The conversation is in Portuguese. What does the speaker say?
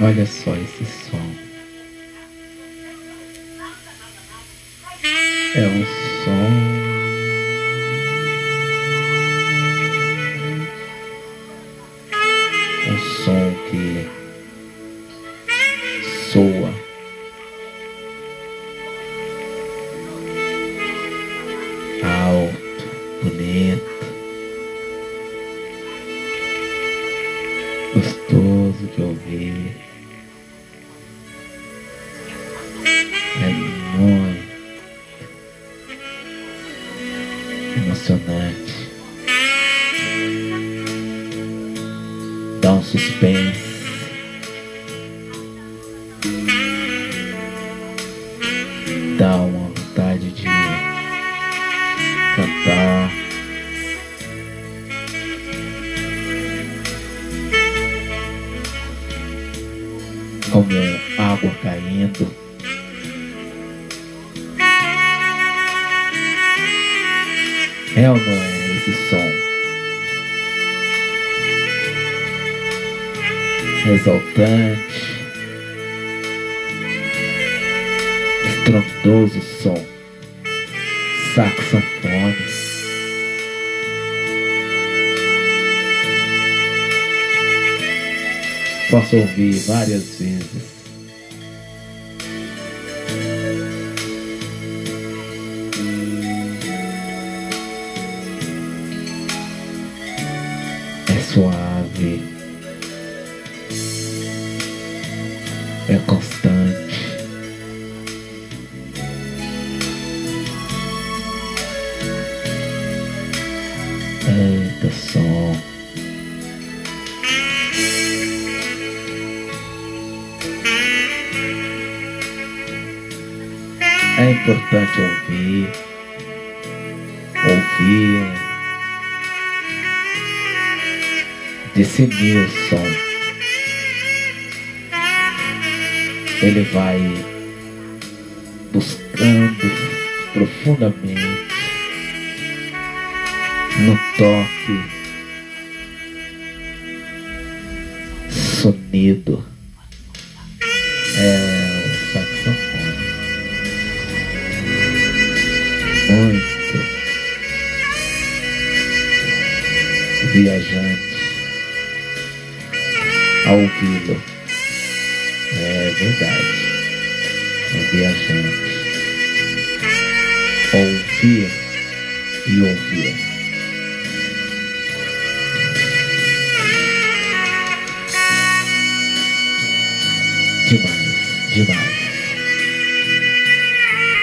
Olha só esse som. É um som. Um som que soa. Alto, bonito, gostoso de ouvir. Emocionante. Dá um suspense. Dá uma vontade de cantar. Como água caindo. É ou não é esse som? Exaltante, estrondoso som, saxofone. Posso ouvir várias vezes. Suave. É constante. Eita som. É importante ouvir, ouvir, discernir o som. Ele vai buscando profundamente no toque, sonido. É o saxofone. Muito viajante ao ouvi-lo. É verdade. É viajante. Ouvir e ouvir. Demais, demais.